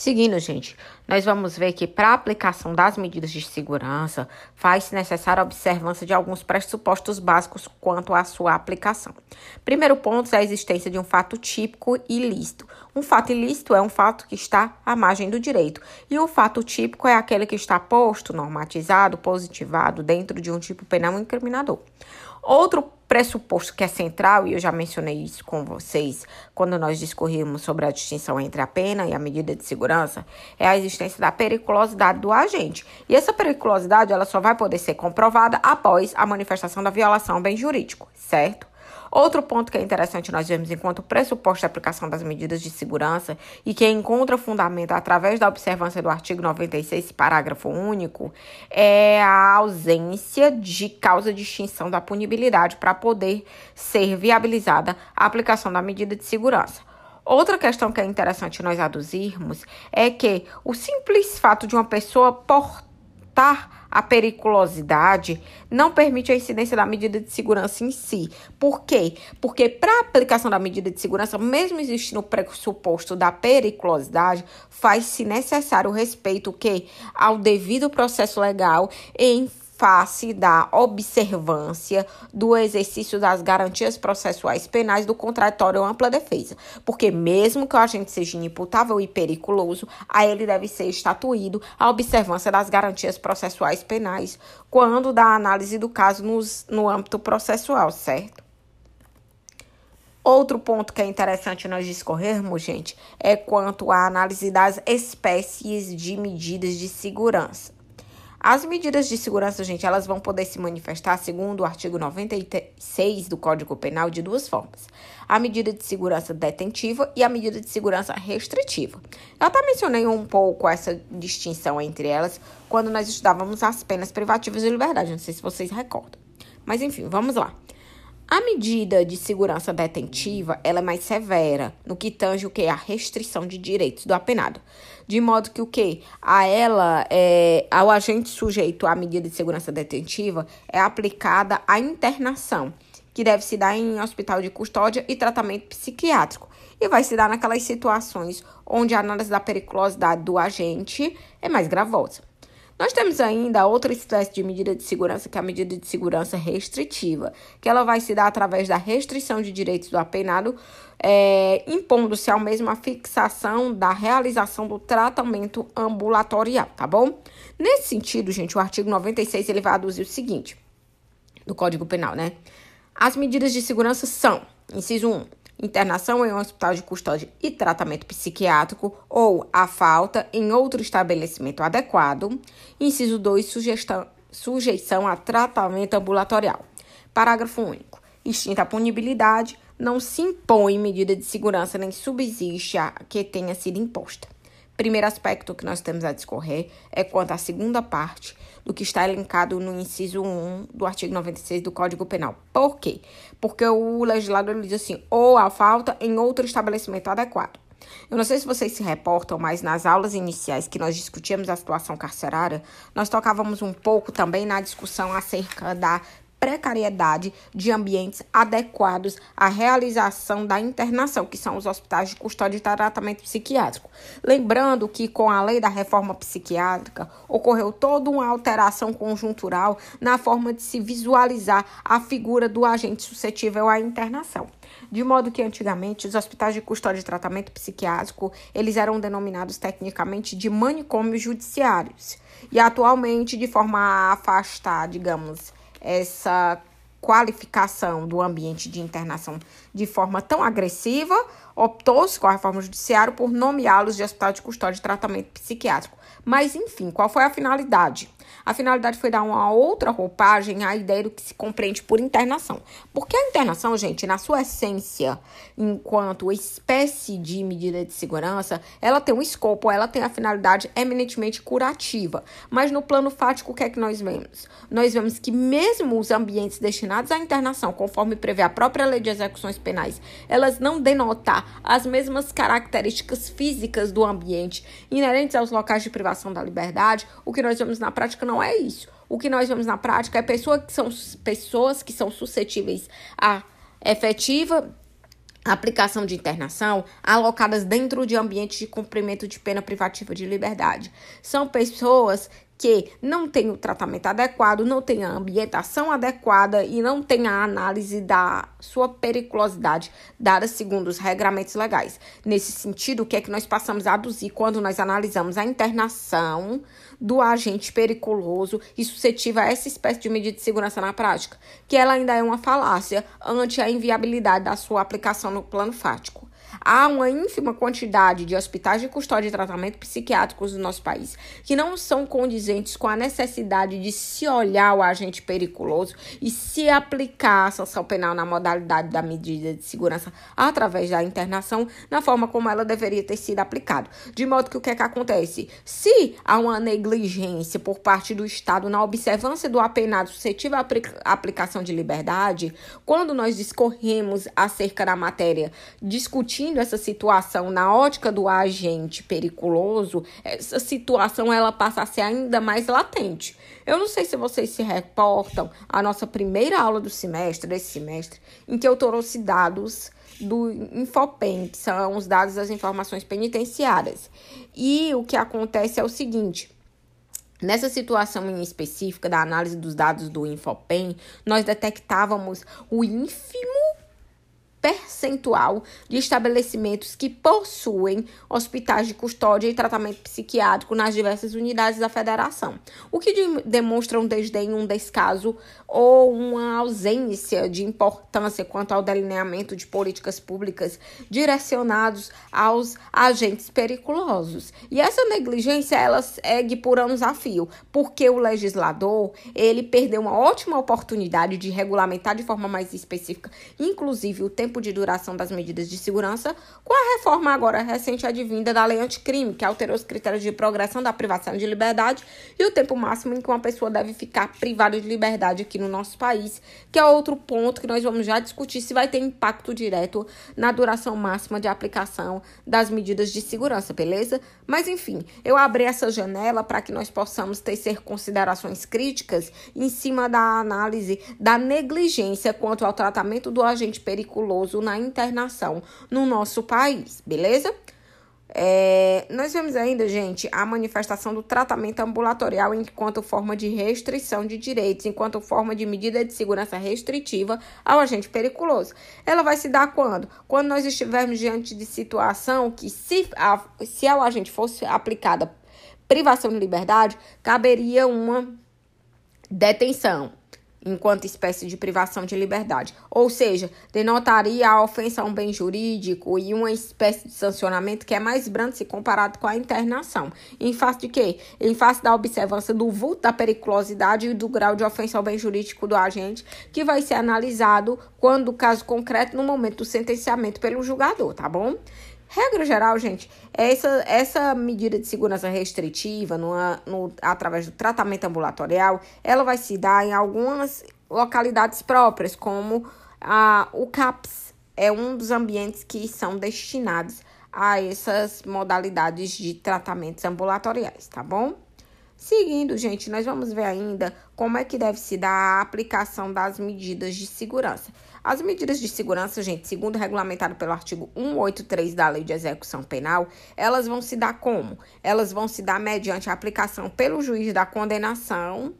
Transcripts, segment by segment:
Seguindo, gente, nós vamos ver que para a aplicação das medidas de segurança, faz-se necessária a observância de alguns pressupostos básicos quanto à sua aplicação. Primeiro ponto é a existência de um fato típico e ilícito. Um fato ilícito é um fato que está à margem do direito, e o fato típico é aquele que está posto, normatizado, positivado dentro de um tipo penal incriminador. Outro pressuposto que é central, e eu já mencionei isso com vocês quando nós discorrimos sobre a distinção entre a pena e a medida de segurança, é a existência da periculosidade do agente. E essa periculosidade ela só vai poder ser comprovada após a manifestação da violação ao bem jurídico, certo? Outro ponto que é interessante nós vemos enquanto pressuposto de aplicação das medidas de segurança e que encontra fundamento através da observância do artigo 96, parágrafo único, é a ausência de causa de extinção da punibilidade para poder ser viabilizada a aplicação da medida de segurança. Outra questão que é interessante nós aduzirmos é que o simples fato de uma pessoa portar a periculosidade não permite a incidência da medida de segurança em si. Por quê? Porque para a aplicação da medida de segurança, mesmo existindo o pressuposto da periculosidade, faz-se necessário o respeito que ao devido processo legal em face da observância do exercício das garantias processuais penais do contraditório ampla defesa. Porque mesmo que o agente seja inimputável e periculoso, a ele deve ser estatuído a observância das garantias processuais penais quando da análise do caso nos, no âmbito processual, certo? Outro ponto que é interessante nós discorrermos, gente, é quanto à análise das espécies de medidas de segurança. As medidas de segurança, gente, elas vão poder se manifestar, segundo o artigo 96 do Código Penal, de duas formas: a medida de segurança detentiva e a medida de segurança restritiva. Eu até mencionei um pouco essa distinção entre elas quando nós estudávamos as penas privativas de liberdade, não sei se vocês recordam. Mas enfim, vamos lá. A medida de segurança detentiva ela é mais severa no que tange o que a restrição de direitos do apenado, de modo que o que a ela é, ao agente sujeito à medida de segurança detentiva é aplicada a internação, que deve se dar em hospital de custódia e tratamento psiquiátrico, e vai se dar naquelas situações onde a análise da periculosidade do agente é mais gravosa. Nós temos ainda outra espécie de medida de segurança, que é a medida de segurança restritiva, que ela vai se dar através da restrição de direitos do apenado, é, impondo-se ao mesmo a fixação da realização do tratamento ambulatorial, tá bom? Nesse sentido, gente, o artigo 96 ele vai aduzir o seguinte, do Código Penal, né? As medidas de segurança são, inciso 1, internação em um hospital de custódia e tratamento psiquiátrico ou a falta em outro estabelecimento adequado. Inciso 2, sugestão, sujeição a tratamento ambulatorial. Parágrafo único. Extinta a punibilidade, não se impõe medida de segurança nem subsiste a que tenha sido imposta. Primeiro aspecto que nós temos a discorrer é quanto à segunda parte do que está elencado no inciso 1 do artigo 96 do Código Penal. Por quê? Porque o legislador diz assim, ou a falta em outro estabelecimento adequado. Eu não sei se vocês se reportam, mas nas aulas iniciais que nós discutíamos a situação carcerária, nós tocávamos um pouco também na discussão acerca da precariedade de ambientes adequados à realização da internação, que são os hospitais de custódia e tratamento psiquiátrico. Lembrando que com a lei da reforma psiquiátrica ocorreu toda uma alteração conjuntural na forma de se visualizar a figura do agente suscetível à internação. De modo que antigamente os hospitais de custódia e tratamento psiquiátrico, eles eram denominados tecnicamente de manicômios judiciários. E atualmente, de forma a afastar, digamos, essa qualificação do ambiente de internação de forma tão agressiva, optou-se com a reforma judiciária por nomeá-los de hospital de custódia e tratamento psiquiátrico. Mas, enfim, qual foi a finalidade? A finalidade foi dar uma outra roupagem à ideia do que se compreende por internação. Porque a internação, gente, na sua essência, enquanto espécie de medida de segurança, ela tem um escopo, ela tem a finalidade eminentemente curativa. Mas no plano fático, o que é que nós vemos? Nós vemos que mesmo os ambientes destinados à internação, conforme prevê a própria lei de execuções penais, elas não denotam as mesmas características físicas do ambiente inerentes aos locais de privação da liberdade, o que nós vemos na prática não é isso. O que nós vemos na prática é pessoa que são, pessoas que são suscetíveis a efetiva aplicação de internação alocadas dentro de ambientes de cumprimento de pena privativa de liberdade. São pessoas que não têm o tratamento adequado, não têm a ambientação adequada e não têm a análise da sua periculosidade dada segundo os regramentos legais. Nesse sentido, o que é que nós passamos a aduzir quando nós analisamos a internação do agente periculoso e suscetível a essa espécie de medida de segurança na prática? Que ela ainda é uma falácia ante a inviabilidade da sua aplicação no plano fático. Há uma ínfima quantidade de hospitais de custódia e tratamento psiquiátricos no nosso país que não são condizentes com a necessidade de se olhar o agente periculoso e se aplicar a sanção penal na modalidade da medida de segurança através da internação na forma como ela deveria ter sido aplicada. De modo que o que é que acontece? Se há uma negligência por parte do Estado na observância do apenado suscetível à aplicação de liberdade, quando nós discorremos acerca da matéria discutindo discutindo essa situação na ótica do agente periculoso, essa situação ela passa a ser ainda mais latente. Eu não sei se vocês se reportam a nossa primeira aula do semestre, desse semestre, em que eu trouxe dados do Infopem, que são os dados das informações penitenciárias. E o que acontece é o seguinte: Nessa situação em específica da análise dos dados do Infopem, nós detectávamos o ínfimo percentual de estabelecimentos que possuem hospitais de custódia e tratamento psiquiátrico nas diversas unidades da federação, o que de, demonstra um desdém, um descaso ou uma ausência de importância quanto ao delineamento de políticas públicas direcionados aos agentes periculosos. E essa negligência ela segue por anos a fio, porque o legislador, ele perdeu uma ótima oportunidade de regulamentar de forma mais específica, inclusive o tempo tempo de duração das medidas de segurança, com a reforma agora recente advinda da lei anticrime, que alterou os critérios de progressão da privação de liberdade e o tempo máximo em que uma pessoa deve ficar privada de liberdade aqui no nosso país, que é outro ponto que nós vamos já discutir se vai ter impacto direto na duração máxima de aplicação das medidas de segurança, beleza? Mas enfim, eu abri essa janela para que nós possamos tecer considerações críticas em cima da análise da negligência quanto ao tratamento do agente periculoso na internação no nosso país, beleza? É, nós vemos ainda, gente, a manifestação do tratamento ambulatorial enquanto forma de restrição de direitos, enquanto forma de medida de segurança restritiva ao agente periculoso. Ela vai se dar quando? Quando nós estivermos diante de situação que, se, a, se ao agente fosse aplicada privação de liberdade, caberia uma detenção enquanto espécie de privação de liberdade. Ou seja, denotaria a ofensa a um bem jurídico e uma espécie de sancionamento que é mais brando se comparado com a internação. Em face de quê? Em face da observância do vulto da periculosidade e do grau de ofensa ao bem jurídico do agente, que vai ser analisado quando o caso concreto no momento do sentenciamento pelo julgador, tá bom? Regra geral, gente, essa, essa medida de segurança restritiva numa, no, através do tratamento ambulatorial, ela vai se dar em algumas localidades próprias, como a, o CAPS, é um dos ambientes que são destinados a essas modalidades de tratamentos ambulatoriais, tá bom? Seguindo, gente, nós vamos ver ainda como é que deve se dar a aplicação das medidas de segurança. As medidas de segurança, gente, segundo regulamentado pelo artigo 183 da Lei de Execução Penal, elas vão se dar como? Elas vão se dar mediante a aplicação pelo juiz da condenação,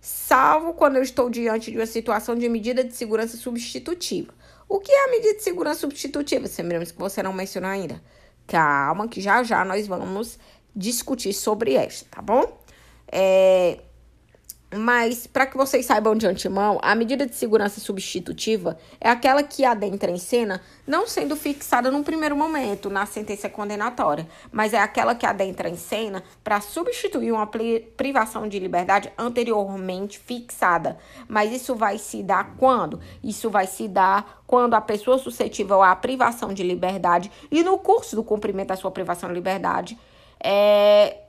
salvo quando eu estou diante de uma situação de medida de segurança substitutiva. O que é a medida de segurança substitutiva? Lembramos que você não mencionou ainda. Calma, que já já nós vamos discutir sobre esta, tá bom? É, mas, para que vocês saibam de antemão, a medida de segurança substitutiva é aquela que adentra em cena, não sendo fixada num primeiro momento na sentença condenatória, mas é aquela que adentra em cena para substituir uma privação de liberdade anteriormente fixada. Mas isso vai se dar quando? Isso vai se dar quando a pessoa suscetível à privação de liberdade e no curso do cumprimento da sua privação de liberdade é,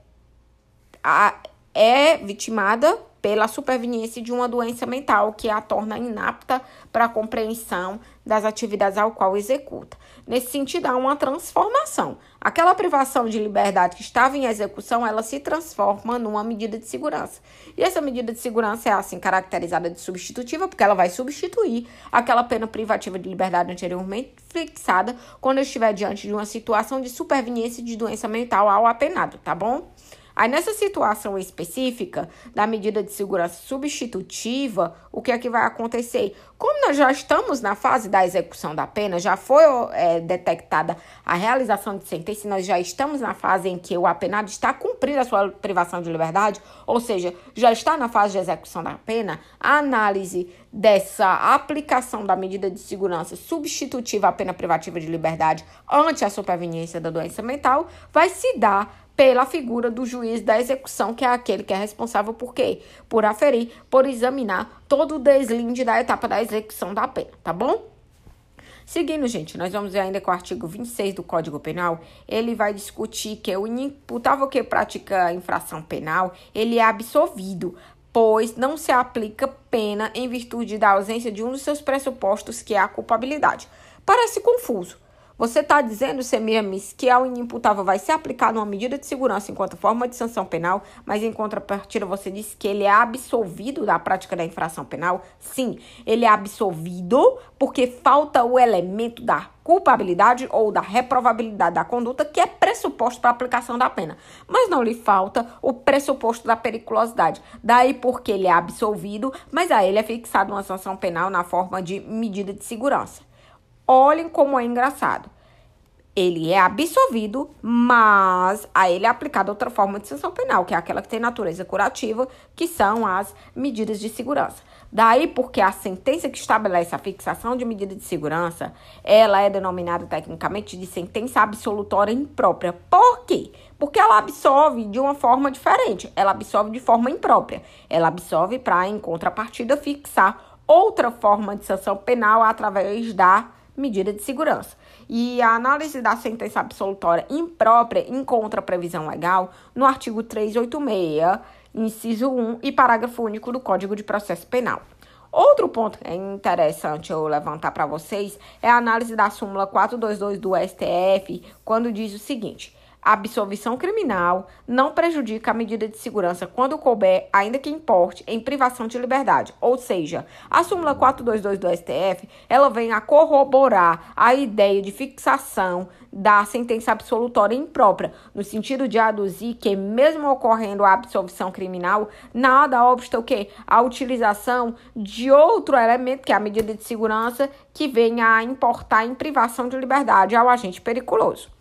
a, é vitimada pela superveniência de uma doença mental que a torna inapta para a compreensão das atividades ao qual executa. Nesse sentido, há uma transformação. Aquela privação de liberdade que estava em execução, ela se transforma numa medida de segurança. E essa medida de segurança é assim caracterizada de substitutiva, porque ela vai substituir aquela pena privativa de liberdade anteriormente fixada quando estiver diante de uma situação de superveniência de doença mental ao apenado, tá bom? Aí, nessa situação específica da medida de segurança substitutiva, o que é que vai acontecer? Como nós já estamos na fase da execução da pena, já foi é, detectada a realização de sentença, nós já estamos na fase em que o apenado está cumprindo a sua privação de liberdade, ou seja, já está na fase de execução da pena, a análise dessa aplicação da medida de segurança substitutiva à pena privativa de liberdade ante a superveniência da doença mental vai se dar pela figura do juiz da execução, que é aquele que é responsável por quê? Por aferir, por examinar todo o deslinde da etapa da execução da pena, tá bom? Seguindo, gente, nós vamos ver ainda com o artigo 26 do Código Penal, ele vai discutir que o inimputável que pratica infração penal, ele é absolvido, pois não se aplica pena em virtude da ausência de um dos seus pressupostos, que é a culpabilidade. Parece confuso, você está dizendo, Semiramis, que ao inimputável vai ser aplicada uma medida de segurança enquanto forma de sanção penal, mas em contrapartida você disse que ele é absolvido da prática da infração penal? Sim, ele é absolvido porque falta o elemento da culpabilidade ou da reprovabilidade da conduta, que é pressuposto para a aplicação da pena. Mas não lhe falta o pressuposto da periculosidade. Daí porque ele é absolvido, mas a ele é fixada uma sanção penal na forma de medida de segurança. Olhem como é engraçado. Ele é absolvido, mas a ele é aplicada outra forma de sanção penal, que é aquela que tem natureza curativa, que são as medidas de segurança. Daí porque a sentença que estabelece a fixação de medida de segurança, ela é denominada tecnicamente de sentença absolutória imprópria. Por quê? Porque ela absolve de uma forma diferente. Ela absolve de forma imprópria. Ela absolve para, em contrapartida, fixar outra forma de sanção penal através da medida de segurança. E a análise da sentença absolutória imprópria encontra previsão legal no artigo 386, inciso 1 e parágrafo único do Código de Processo Penal. Outro ponto que é interessante eu levantar para vocês é a análise da súmula 422 do STF, quando diz o seguinte: a absolvição criminal não prejudica a medida de segurança quando couber, ainda que importe, em privação de liberdade. Ou seja, a súmula 422 do STF, ela vem a corroborar a ideia de fixação da sentença absolutória imprópria, no sentido de aduzir que, mesmo ocorrendo a absolvição criminal, nada obsta o quê? A utilização de outro elemento, que é a medida de segurança, que venha a importar em privação de liberdade ao agente periculoso.